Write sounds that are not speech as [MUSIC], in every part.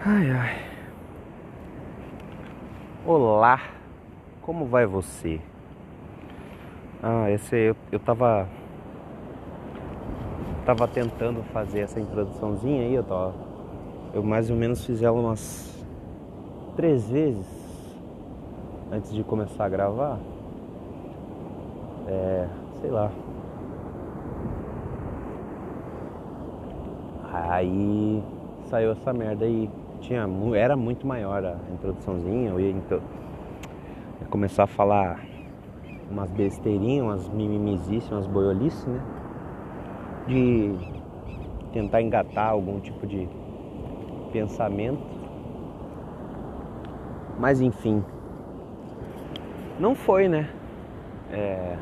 Ai ai. Olá, como vai você? Ah, esse eu, eu tava. Tava tentando fazer essa introduçãozinha aí, eu tava. Eu mais ou menos fiz ela umas três vezes antes de começar a gravar. É, sei lá. Aí saiu essa merda aí tinha, era muito maior a introduçãozinha, eu ia, então, ia começar a falar umas besteirinhas, umas mimimizices, umas boiolices, né? De tentar engatar algum tipo de pensamento. Mas enfim, não foi, né? É...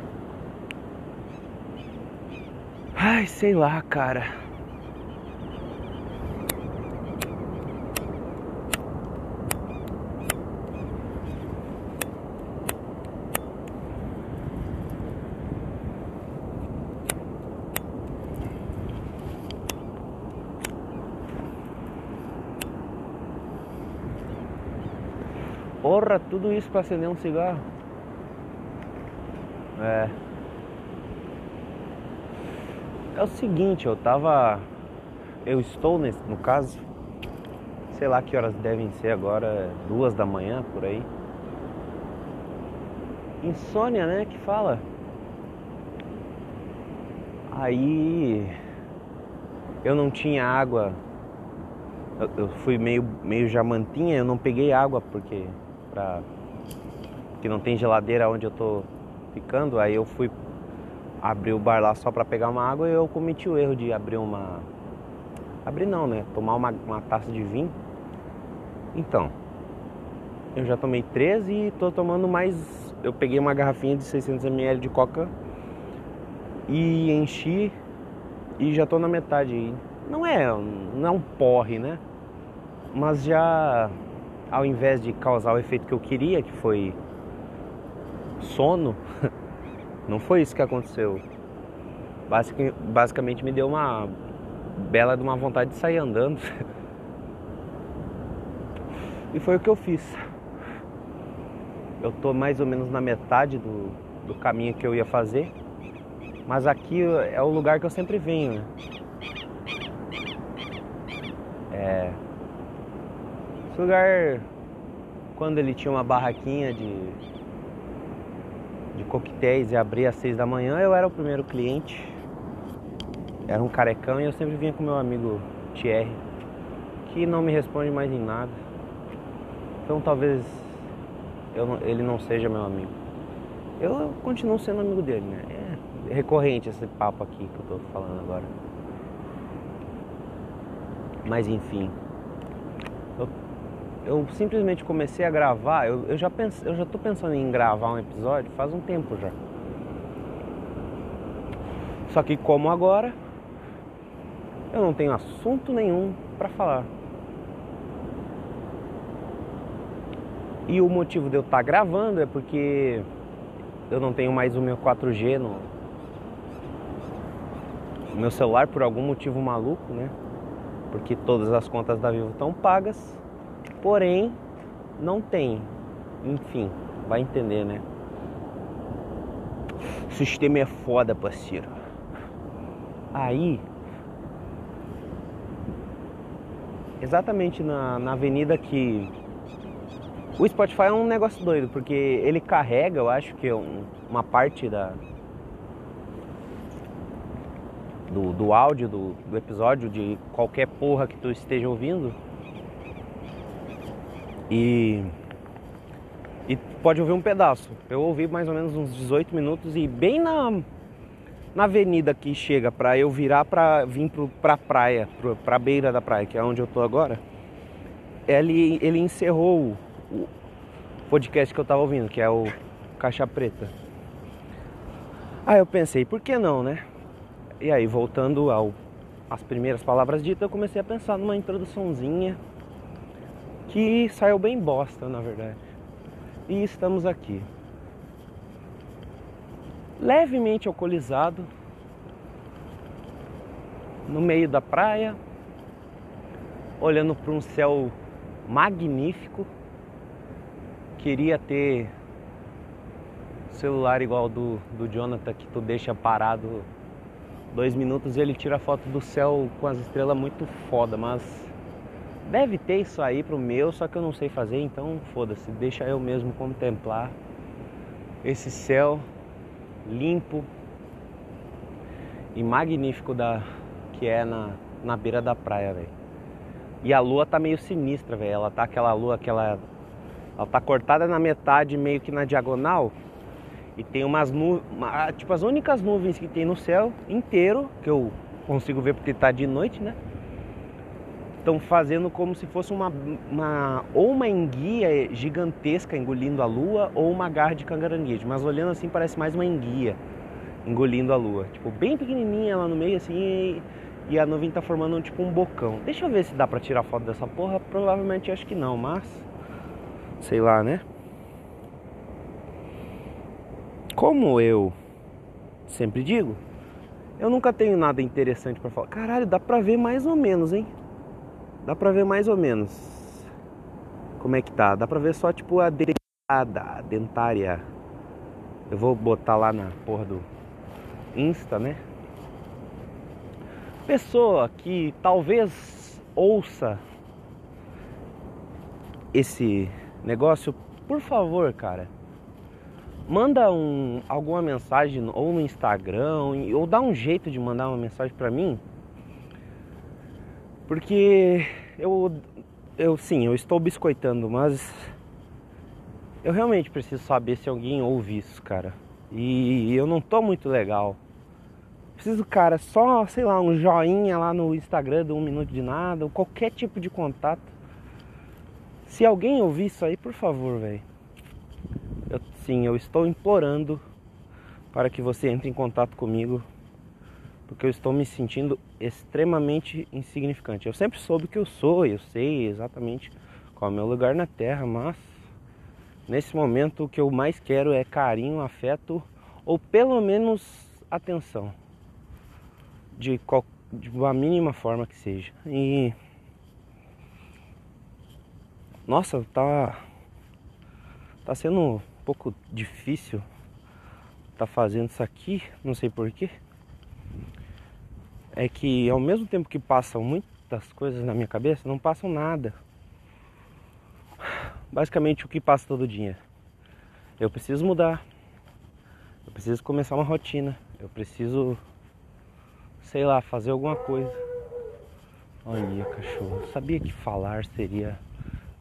Ai, sei lá, cara. Porra, tudo isso para acender um cigarro. É. É o seguinte, eu tava. Eu estou nesse, no caso. Sei lá que horas devem ser agora, duas da manhã por aí. Insônia, né? Que fala. Aí eu não tinha água. Eu, fui meio, meio jamantinha, eu não peguei água porque que não tem geladeira onde eu tô ficando, aí eu fui abrir o bar lá só para pegar uma água e eu cometi o erro de abrir uma. Abrir não, né? Tomar uma, uma taça de vinho. Então, eu já tomei 13 e tô tomando mais. Eu peguei uma garrafinha de 600ml de coca e enchi e já tô na metade. Não é, não é um porre, né? Mas já ao invés de causar o efeito que eu queria, que foi sono, [LAUGHS] não foi isso que aconteceu. basicamente me deu uma bela de uma vontade de sair andando. [LAUGHS] e foi o que eu fiz. Eu tô mais ou menos na metade do, do caminho que eu ia fazer. Mas aqui é o lugar que eu sempre venho. Né? É, esse lugar, quando ele tinha uma barraquinha de, de coquetéis e abria às seis da manhã, eu era o primeiro cliente. Era um carecão e eu sempre vinha com meu amigo Thierry, que não me responde mais em nada. Então talvez eu, ele não seja meu amigo. Eu continuo sendo amigo dele, né? É recorrente esse papo aqui que eu tô falando agora. Mas enfim eu simplesmente comecei a gravar, eu, eu já eu já tô pensando em gravar um episódio faz um tempo já. Só que como agora eu não tenho assunto nenhum para falar. E o motivo de eu estar tá gravando é porque eu não tenho mais o meu 4G no, no meu celular por algum motivo maluco, né? Porque todas as contas da Vivo estão pagas Porém, não tem. Enfim, vai entender, né? O sistema é foda, parceiro. Aí, exatamente na, na avenida que. O Spotify é um negócio doido, porque ele carrega, eu acho que um, uma parte da. Do, do áudio do, do episódio, de qualquer porra que tu esteja ouvindo e, e pode ouvir um pedaço. Eu ouvi mais ou menos uns 18 minutos e bem na, na avenida que chega para eu virar para vir pro, pra praia, pro, pra beira da praia, que é onde eu tô agora, ele, ele encerrou o podcast que eu tava ouvindo, que é o Caixa Preta. Aí eu pensei, por que não, né? E aí, voltando ao as primeiras palavras ditas, eu comecei a pensar numa introduçãozinha que saiu bem bosta, na verdade. E estamos aqui. Levemente alcoolizado, no meio da praia, olhando para um céu magnífico. Queria ter celular igual do, do Jonathan que tu deixa parado dois minutos e ele tira foto do céu com as estrelas muito foda, mas deve ter isso aí pro meu, só que eu não sei fazer, então foda-se, deixa eu mesmo contemplar esse céu limpo e magnífico da que é na, na beira da praia, velho. E a lua tá meio sinistra, velho. Ela tá aquela lua, aquela ela tá cortada na metade, meio que na diagonal. E tem umas nuvens, tipo as únicas nuvens que tem no céu inteiro, que eu consigo ver porque tá de noite, né? Estão fazendo como se fosse uma, uma ou uma enguia gigantesca engolindo a lua ou uma garra de cangaranguejo, mas olhando assim parece mais uma enguia engolindo a lua, tipo bem pequenininha lá no meio assim e, e a nuvem tá formando tipo um bocão. Deixa eu ver se dá para tirar foto dessa porra, provavelmente acho que não, mas sei lá, né? Como eu sempre digo, eu nunca tenho nada interessante para falar. Caralho, dá pra ver mais ou menos, hein? Dá pra ver mais ou menos. Como é que tá? Dá pra ver só tipo a dentada, a dentária. Eu vou botar lá na porra do Insta, né? Pessoa que talvez ouça esse negócio, por favor, cara, manda um, alguma mensagem ou no Instagram ou dá um jeito de mandar uma mensagem para mim, porque eu, eu sim, eu estou biscoitando, mas eu realmente preciso saber se alguém ouve isso, cara. E eu não tô muito legal. Preciso, cara, só, sei lá, um joinha lá no Instagram de um minuto de nada, ou qualquer tipo de contato. Se alguém ouvir isso aí, por favor, velho sim, eu estou implorando para que você entre em contato comigo, porque eu estou me sentindo extremamente insignificante. Eu sempre soube que eu sou, eu sei exatamente qual é o meu lugar na Terra, mas nesse momento o que eu mais quero é carinho, afeto ou pelo menos atenção, de, qual, de uma mínima forma que seja. E nossa, tá tá sendo pouco difícil tá fazendo isso aqui, não sei porquê. É que ao mesmo tempo que passam muitas coisas na minha cabeça, não passam nada. Basicamente o que passa todo dia. Eu preciso mudar. Eu preciso começar uma rotina. Eu preciso, sei lá, fazer alguma coisa. Olha, cachorro. sabia que falar seria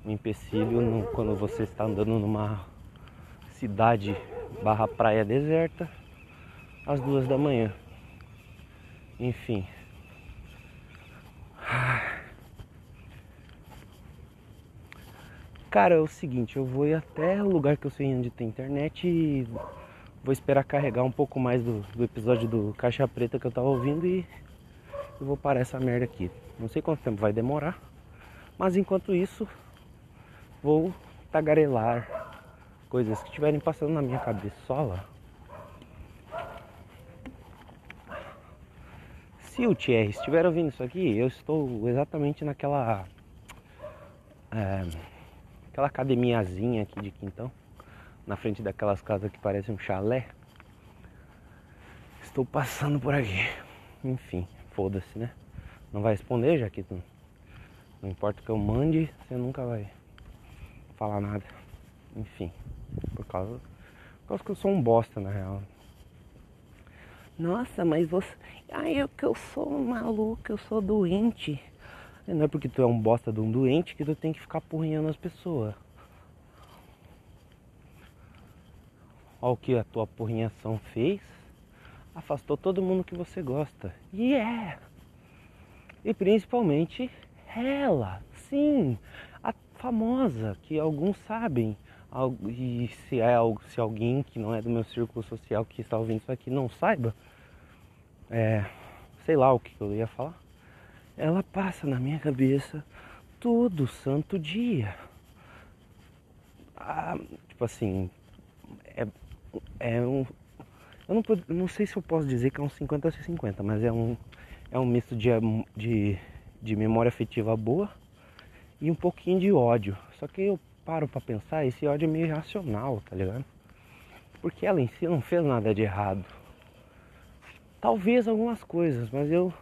um empecilho no, quando você está andando numa cidade barra praia deserta às duas da manhã. Enfim. Cara, é o seguinte, eu vou ir até o lugar que eu sei onde tem internet e vou esperar carregar um pouco mais do, do episódio do Caixa Preta que eu tava ouvindo e eu vou parar essa merda aqui. Não sei quanto tempo vai demorar, mas enquanto isso vou tagarelar coisas que estiverem passando na minha cabeça Se o Thierry estiver ouvindo isso aqui, eu estou exatamente naquela. É, aquela academiazinha aqui de quintão, na frente daquelas casas que parecem um chalé. Estou passando por aqui. Enfim, foda-se, né? Não vai responder, já que tu, não importa o que eu mande, você nunca vai falar nada. Enfim, por causa, por causa que eu sou um bosta na real. Nossa, mas você. Ai, eu que eu sou um maluco, eu sou doente. Não é porque tu é um bosta de um doente que tu tem que ficar porrinhando as pessoas. Olha o que a tua porrinhação fez. Afastou todo mundo que você gosta. E yeah. é. E principalmente ela. Sim, famosa, que alguns sabem. E se é se alguém que não é do meu círculo social que está ouvindo isso aqui não saiba, é, sei lá o que eu ia falar. Ela passa na minha cabeça todo santo dia. Ah, tipo assim, é, é um. Eu não, não sei se eu posso dizer que é um 50 50, mas é um, é um misto de, de, de memória afetiva boa e um pouquinho de ódio. Só que eu paro para pensar, esse ódio é meio irracional, tá ligado? Porque ela em si não fez nada de errado. Talvez algumas coisas, mas eu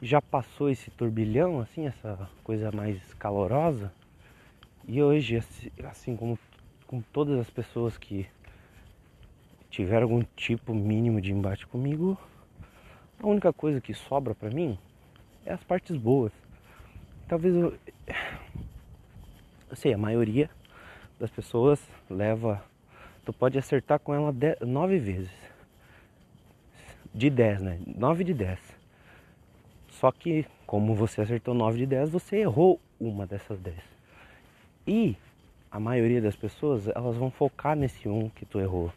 já passou esse turbilhão, assim, essa coisa mais calorosa. E hoje, assim como com todas as pessoas que tiveram algum tipo mínimo de embate comigo, a única coisa que sobra para mim é as partes boas. Talvez eu, eu sei, a maioria das pessoas leva. Tu pode acertar com ela nove vezes. De dez, né? Nove de dez. Só que, como você acertou nove de dez, você errou uma dessas dez. E a maioria das pessoas, elas vão focar nesse um que tu errou.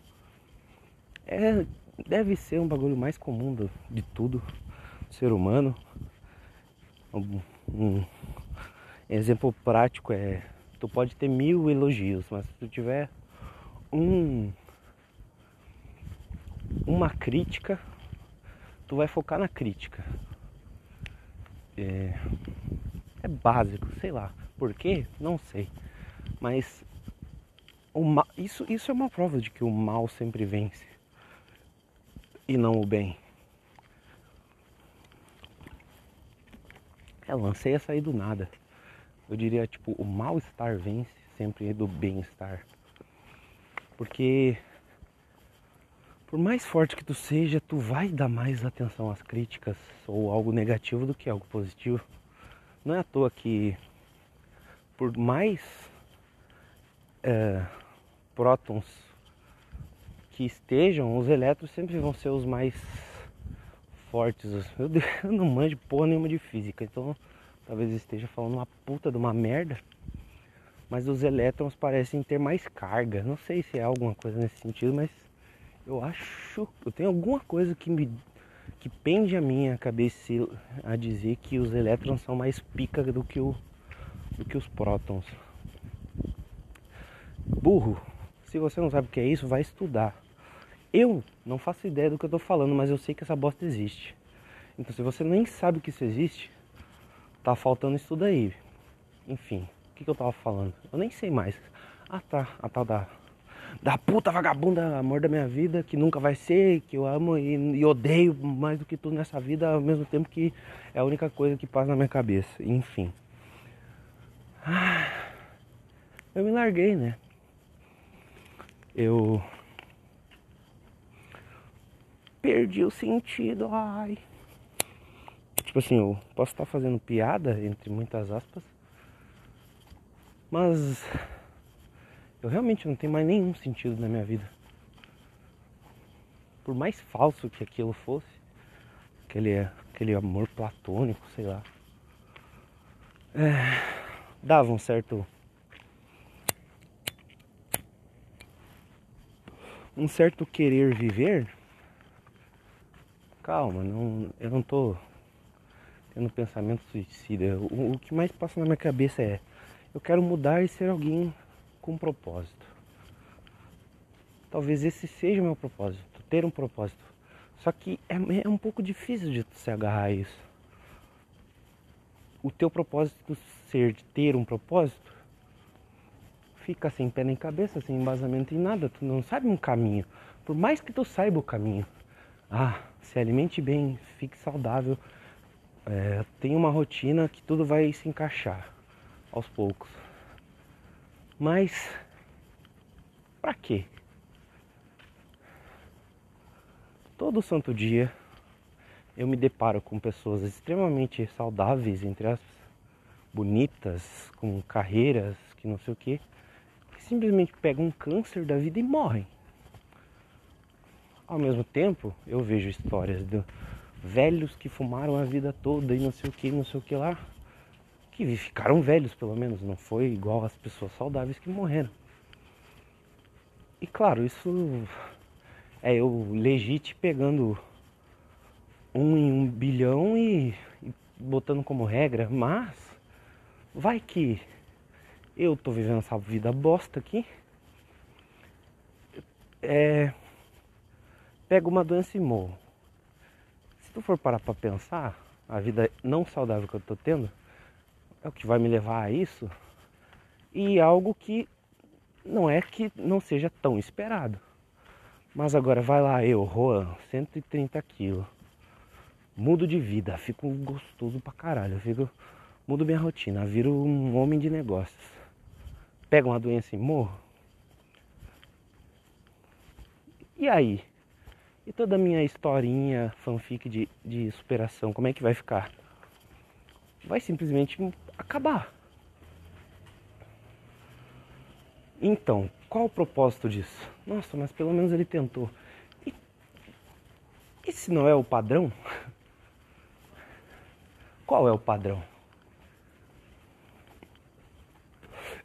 É, deve ser um bagulho mais comum do, de tudo, ser humano. Um, um exemplo prático é tu pode ter mil elogios, mas se tu tiver um uma crítica, tu vai focar na crítica. É, é básico, sei lá. Por quê? Não sei. Mas o mal, isso, isso é uma prova de que o mal sempre vence e não o bem. É, lancei a sair do nada. Eu diria tipo, o mal-estar vence sempre do bem-estar. Porque por mais forte que tu seja, tu vai dar mais atenção às críticas ou algo negativo do que algo positivo. Não é à toa que por mais é, prótons que estejam, os elétrons sempre vão ser os mais fortes. Eu, [LAUGHS] eu não manjo porra nenhuma de física, então talvez esteja falando uma puta de uma merda. Mas os elétrons parecem ter mais carga. Não sei se é alguma coisa nesse sentido, mas eu acho. Eu tenho alguma coisa que me. que pende a minha cabeça a dizer que os elétrons são mais pica do que, o, do que os prótons. Burro, se você não sabe o que é isso, vai estudar. Eu não faço ideia do que eu tô falando, mas eu sei que essa bosta existe. Então se você nem sabe que isso existe, tá faltando estudo aí. Enfim, o que, que eu tava falando? Eu nem sei mais. Ah tá, a tal da. Da puta vagabunda, amor da minha vida, que nunca vai ser, que eu amo e, e odeio mais do que tudo nessa vida, ao mesmo tempo que é a única coisa que passa na minha cabeça. Enfim. Eu me larguei, né? eu perdi o sentido, ai. Tipo assim, eu posso estar fazendo piada, entre muitas aspas, mas eu realmente não tenho mais nenhum sentido na minha vida. Por mais falso que aquilo fosse, aquele, aquele amor platônico, sei lá, é, dava um certo um certo querer viver. Calma, não, eu não tô tendo pensamento suicida. O, o que mais passa na minha cabeça é eu quero mudar e ser alguém com propósito. Talvez esse seja o meu propósito, ter um propósito. Só que é, é um pouco difícil de se agarrar a isso. O teu propósito ser de ter um propósito fica sem pé nem cabeça, sem embasamento em nada, tu não sabe um caminho. Por mais que tu saiba o caminho. Ah, se alimente bem, fique saudável, é, tenha uma rotina que tudo vai se encaixar aos poucos. Mas para quê? Todo santo dia eu me deparo com pessoas extremamente saudáveis, entre as bonitas, com carreiras, que não sei o que, simplesmente pegam um câncer da vida e morrem. Ao mesmo tempo, eu vejo histórias de velhos que fumaram a vida toda e não sei o que, não sei o que lá, que ficaram velhos pelo menos, não foi igual as pessoas saudáveis que morreram. E claro, isso é eu legite pegando um em um bilhão e, e botando como regra, mas vai que eu tô vivendo essa vida bosta aqui. É, pego uma doença e morro. Se tu for parar pra pensar, a vida não saudável que eu tô tendo, é o que vai me levar a isso. E algo que não é que não seja tão esperado. Mas agora vai lá, eu, Juan, 130 quilos. Mudo de vida, fico gostoso pra caralho. Fico, mudo minha rotina, viro um homem de negócios. Pego uma doença e morro. E aí? E toda a minha historinha, fanfic de, de superação, como é que vai ficar? Vai simplesmente acabar. Então, qual o propósito disso? Nossa, mas pelo menos ele tentou. E, e se não é o padrão? [LAUGHS] Qual é o padrão?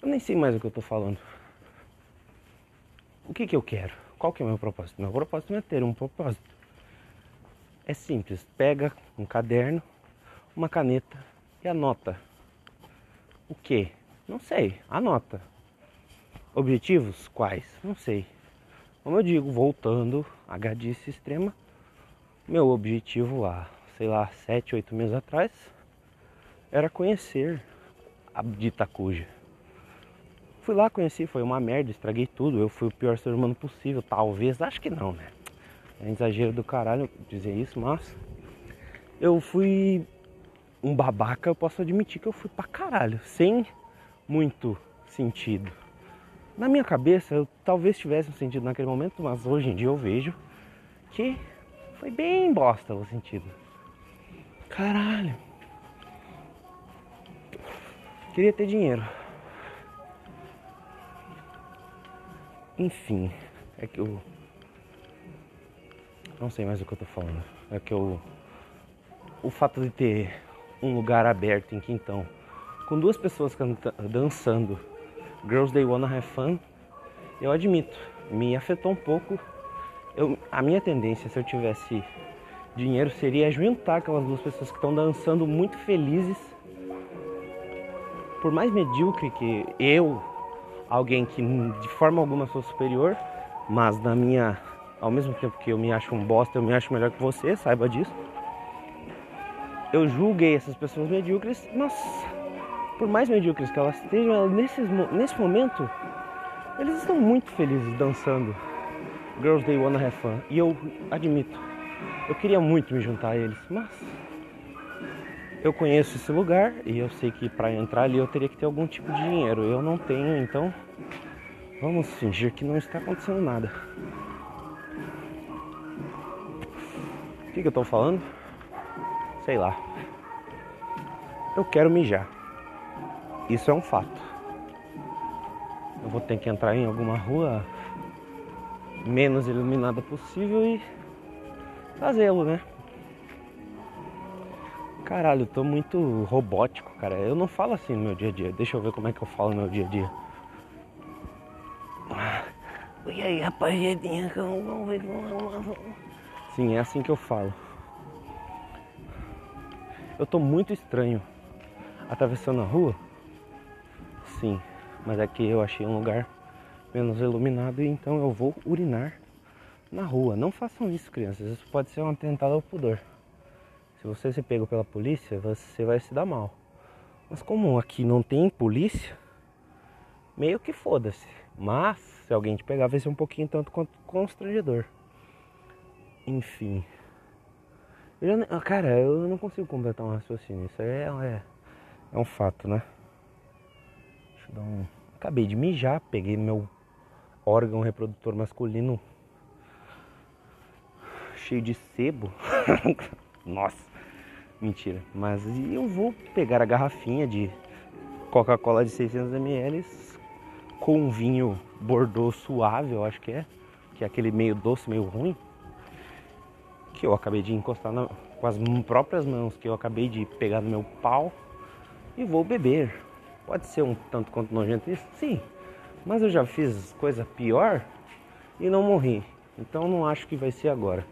Eu nem sei mais o que eu estou falando. O que, que eu quero? Qual que é o meu propósito? Meu propósito não é ter um propósito. É simples. Pega um caderno, uma caneta e anota. O que? Não sei. Anota. Objetivos? Quais? Não sei. Como eu digo, voltando a gadice extrema, meu objetivo há, sei lá, 7, 8 meses atrás, era conhecer a dita cuja. Fui lá, conheci, foi uma merda, estraguei tudo, eu fui o pior ser humano possível, talvez, acho que não, né? É exagero do caralho dizer isso, mas eu fui um babaca, eu posso admitir que eu fui pra caralho, sem muito sentido. Na minha cabeça, eu talvez tivesse um sentido naquele momento, mas hoje em dia eu vejo que foi bem bosta o sentido. Caralho. Queria ter dinheiro. Enfim, é que eu. Não sei mais o que eu tô falando. É que eu. O fato de ter um lugar aberto em Quintão, com duas pessoas dançando Girls Day Wanna Have Fun, eu admito, me afetou um pouco. Eu, a minha tendência, se eu tivesse dinheiro, seria juntar aquelas duas pessoas que estão dançando muito felizes. Por mais medíocre que eu, alguém que de forma alguma sou superior, mas na minha, ao mesmo tempo que eu me acho um bosta, eu me acho melhor que você, saiba disso. Eu julguei essas pessoas medíocres, mas por mais medíocres que elas estejam, nesse, nesse momento, eles estão muito felizes dançando Girls Day Wanna Have Fun. E eu admito, eu queria muito me juntar a eles, mas eu conheço esse lugar e eu sei que para entrar ali eu teria que ter algum tipo de dinheiro. Eu não tenho, então vamos fingir que não está acontecendo nada. O que, que eu estou falando? Sei lá. Eu quero mijar. Isso é um fato. Eu vou ter que entrar em alguma rua menos iluminada possível e fazê-lo, né? Caralho, eu tô muito robótico, cara. Eu não falo assim no meu dia a dia. Deixa eu ver como é que eu falo no meu dia a dia. E aí, rapaziadinha, vamos ver. Sim, é assim que eu falo. Eu tô muito estranho atravessando a rua sim, mas aqui eu achei um lugar menos iluminado e então eu vou urinar na rua. Não façam isso, crianças. Isso pode ser um atentado ao pudor. Se você se pego pela polícia, você vai se dar mal. Mas como aqui não tem polícia, meio que foda-se. Mas se alguém te pegar, vai ser um pouquinho tanto quanto constrangedor. Enfim. Eu já, cara, eu não consigo completar um raciocínio. Isso é, é, é um fato, né? Então, acabei de mijar, peguei meu órgão reprodutor masculino cheio de sebo. [LAUGHS] Nossa, mentira. Mas eu vou pegar a garrafinha de Coca-Cola de 600 ml com vinho Bordeaux suave, eu acho que é, que é aquele meio doce, meio ruim, que eu acabei de encostar na, com as próprias mãos, que eu acabei de pegar no meu pau e vou beber. Pode ser um tanto quanto nojento isso? Sim. Mas eu já fiz coisa pior e não morri. Então não acho que vai ser agora.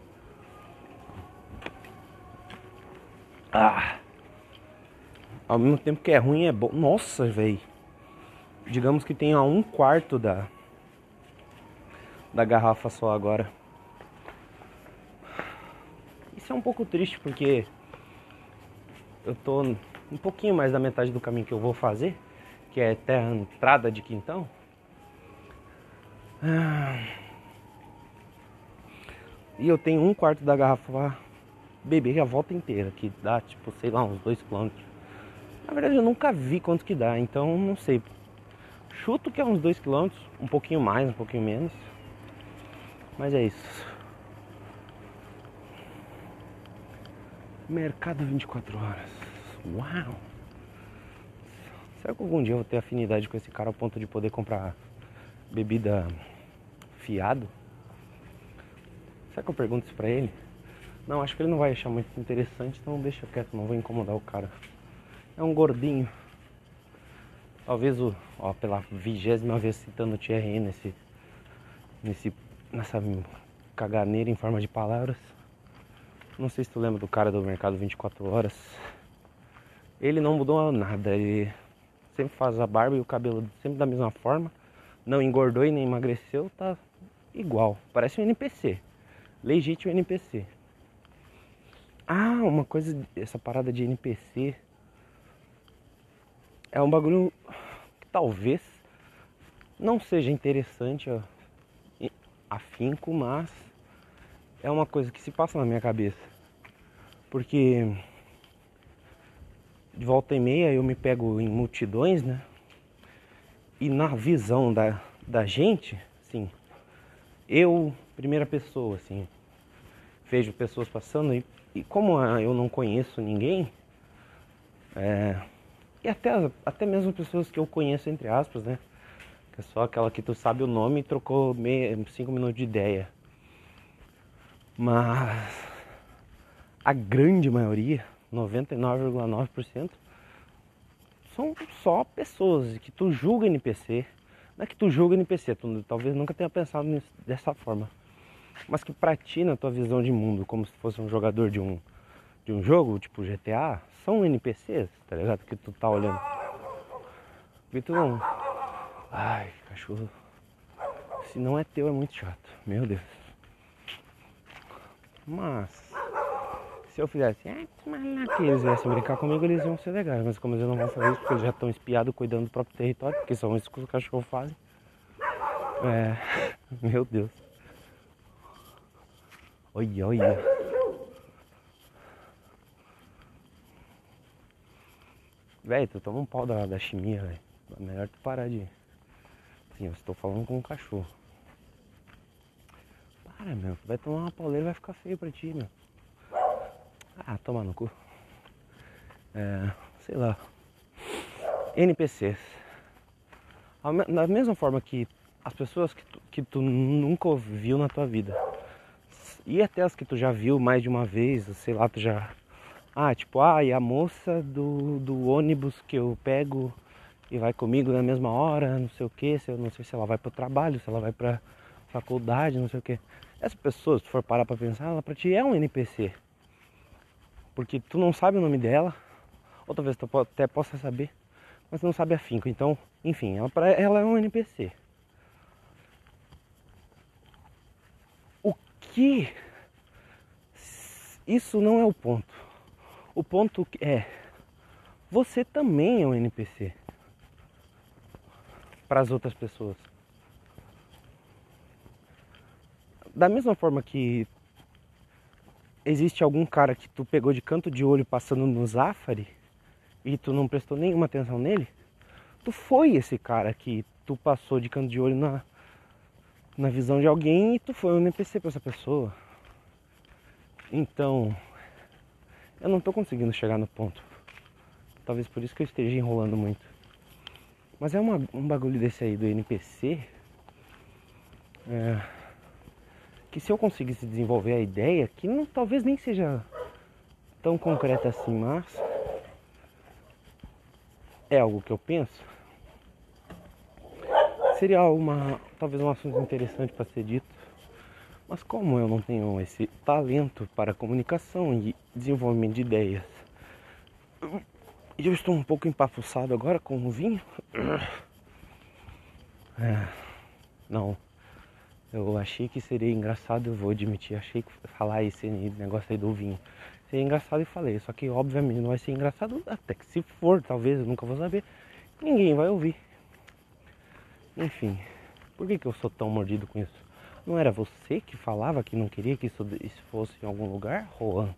Ah! Ao mesmo tempo que é ruim, é bom. Nossa, velho. Digamos que tenha um quarto da da garrafa só agora. Isso é um pouco triste porque eu tô um pouquinho mais da metade do caminho que eu vou fazer, que é até a entrada de Quintão. Ah, e eu tenho um quarto da garrafa beber a volta inteira, que dá tipo, sei lá, uns 2 km. Na verdade eu nunca vi quanto que dá, então não sei. Chuto que é uns 2 km, um pouquinho mais, um pouquinho menos. Mas é isso. Mercado 24 horas. Uau! Será que algum dia eu vou ter afinidade com esse cara ao ponto de poder comprar bebida fiado? Será que eu pergunto isso pra ele? Não, acho que ele não vai achar muito interessante, então deixa quieto, não vou incomodar o cara. É um gordinho. Talvez o, ó, pela vigésima vez citando o Thierry nesse, nesse, nessa caganeira em forma de palavras. Não sei se tu lembra do cara do mercado 24 horas. Ele não mudou nada, ele sempre faz a barba e o cabelo sempre da mesma forma. Não engordou e nem emagreceu, tá igual. Parece um NPC. Legítimo NPC. Ah, uma coisa, essa parada de NPC é um bagulho que talvez não seja interessante afinco, mas é uma coisa que se passa na minha cabeça. Porque de volta e meia eu me pego em multidões, né? E na visão da, da gente, sim, eu, primeira pessoa, assim, vejo pessoas passando e, e como eu não conheço ninguém, é, e até, até mesmo pessoas que eu conheço, entre aspas, né? Que é só aquela que tu sabe o nome e trocou meio, cinco minutos de ideia. Mas a grande maioria, 99,9%, são só pessoas que tu julga NPC não é que tu julga NPC, tu talvez nunca tenha pensado nisso, dessa forma. Mas que pra ti, na tua visão de mundo, como se fosse um jogador de um, de um jogo, tipo GTA, são NPCs, tá ligado? Que tu tá olhando. Porque tu não. Ai, cachorro. Se não é teu é muito chato. Meu Deus. Mas se eu fizesse, ah, que eles viessem brincar comigo, eles iam ser legais. Mas como eles não vão fazer isso, porque eles já estão espiados cuidando do próprio território, porque são isso que os cachorros fazem. É. [LAUGHS] Meu Deus. Olha, olha. Velho, tu toma um pau da, da chimia, velho. É melhor tu parar de. Sim, eu estou falando com um cachorro. Para, meu. Vai tomar uma pauleira e vai ficar feio pra ti, meu. Ah, toma no cu. É, sei lá. NPCs. Da mesma forma que as pessoas que tu, que tu nunca viu na tua vida. E até as que tu já viu mais de uma vez, sei lá, tu já. Ah, tipo, ah, e a moça do, do ônibus que eu pego e vai comigo na mesma hora, não sei o que, se não sei se ela vai pro trabalho, se ela vai pra faculdade, não sei o que. Essa pessoa, se tu for parar pra pensar, ela pra ti é um NPC. Porque tu não sabe o nome dela, ou talvez tu até possa saber, mas não sabe afinco. Então, enfim, ela, ela é um NPC. O que. Isso não é o ponto. O ponto é. Você também é um NPC para as outras pessoas. Da mesma forma que existe algum cara que tu pegou de canto de olho passando no Zafari e tu não prestou nenhuma atenção nele, tu foi esse cara que tu passou de canto de olho na, na visão de alguém e tu foi um NPC pra essa pessoa. Então, eu não tô conseguindo chegar no ponto. Talvez por isso que eu esteja enrolando muito. Mas é uma, um bagulho desse aí do NPC. É, que se eu conseguisse desenvolver a ideia, que não, talvez nem seja tão concreta assim, mas é algo que eu penso, seria uma talvez um assunto interessante para ser dito. Mas como eu não tenho esse talento para comunicação e desenvolvimento de ideias, e eu estou um pouco empapuçado agora com o vinho. [CLEARS THROAT] É, não, eu achei que seria engraçado, eu vou admitir, achei que falar esse negócio aí do vinho ser engraçado e falei. Só que obviamente não vai ser engraçado até que se for, talvez, eu nunca vou saber. Ninguém vai ouvir. Enfim, por que, que eu sou tão mordido com isso? Não era você que falava que não queria que isso, isso fosse em algum lugar, Juan?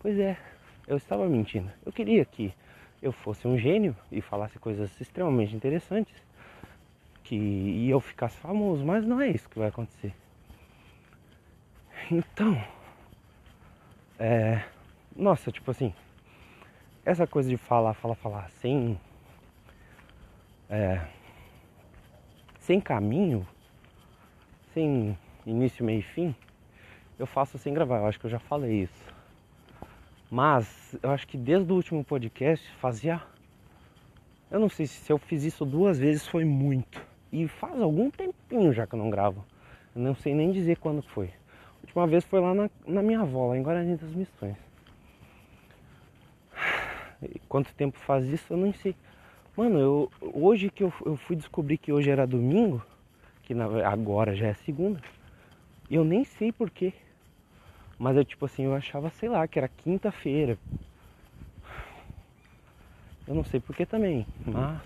Pois é, eu estava mentindo. Eu queria que eu fosse um gênio e falasse coisas extremamente interessantes, que e eu ficasse famoso, mas não é isso que vai acontecer. Então, é, nossa, tipo assim, essa coisa de falar, falar, falar sem, é, sem caminho, sem início, meio e fim, eu faço sem gravar. Eu acho que eu já falei isso. Mas eu acho que desde o último podcast fazia. Eu não sei se eu fiz isso duas vezes foi muito. E faz algum tempinho já que eu não gravo. Eu não sei nem dizer quando foi. A última vez foi lá na, na minha avó, lá em Guarani das Missões. E quanto tempo faz isso eu não sei. Mano, eu, hoje que eu, eu fui descobrir que hoje era domingo, que na, agora já é segunda, eu nem sei porquê. Mas eu tipo assim, eu achava, sei lá, que era quinta-feira. Eu não sei porquê também, mas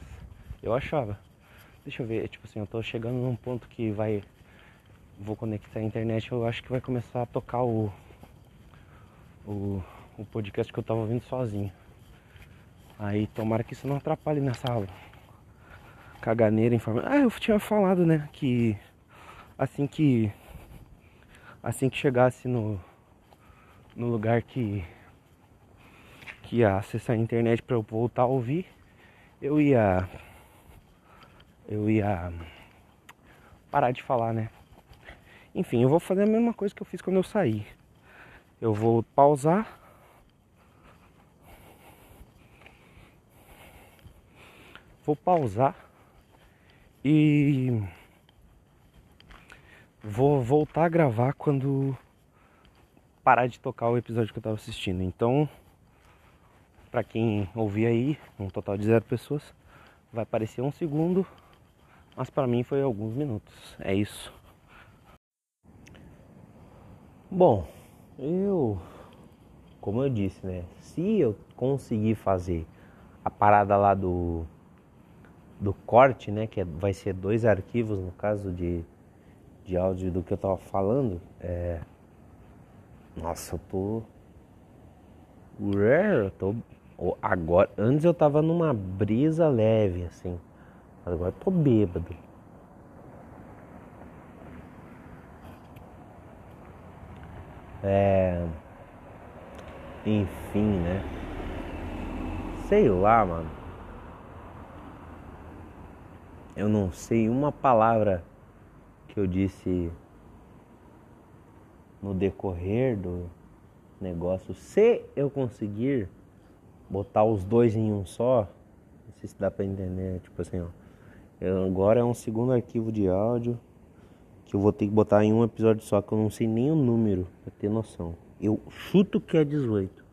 eu achava. Deixa eu ver, tipo assim, eu tô chegando num ponto que vai. Vou conectar a internet, eu acho que vai começar a tocar o. O, o podcast que eu tava ouvindo sozinho. Aí tomara que isso não atrapalhe nessa aula. Caganeira informa. Ah, eu tinha falado, né, que assim que assim que chegasse no no lugar que que ia acessar a internet para eu voltar a ouvir, eu ia eu ia parar de falar, né? Enfim, eu vou fazer a mesma coisa que eu fiz quando eu saí. Eu vou pausar vou pausar e vou voltar a gravar quando parar de tocar o episódio que eu tava assistindo. Então, para quem ouvir aí, um total de zero pessoas, vai parecer um segundo, mas para mim foi alguns minutos. É isso. Bom, eu, como eu disse, né? Se eu conseguir fazer a parada lá do do corte, né, que é, vai ser dois arquivos no caso de, de áudio do que eu tava falando, é... Nossa, eu tô. Eu tô. Agora, antes eu tava numa brisa leve, assim. Agora eu tô bêbado. É. Enfim, né? Sei lá, mano eu não sei uma palavra que eu disse no decorrer do negócio. Se eu conseguir botar os dois em um só, não sei se dá pra entender, tipo assim, ó. Agora é um segundo arquivo de áudio que eu vou ter que botar em um episódio só, que eu não sei nem o número, pra ter noção. Eu chuto que é 18.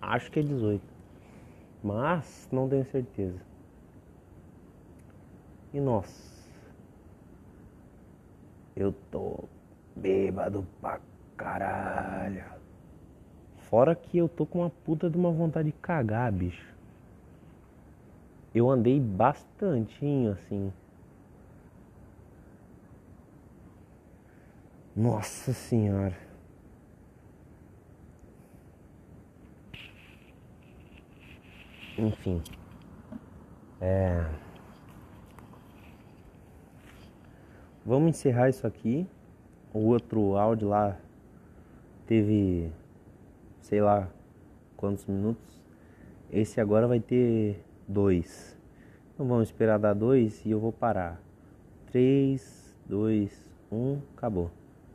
Acho que é 18. Mas não tenho certeza. E nossa, eu tô bêbado pra caralho. Fora que eu tô com uma puta de uma vontade de cagar, bicho. Eu andei bastantinho assim. Nossa senhora. Enfim. É. Vamos encerrar isso aqui. O outro áudio lá teve sei lá quantos minutos. Esse agora vai ter dois. Então vamos esperar dar dois e eu vou parar. Três, dois, um, acabou.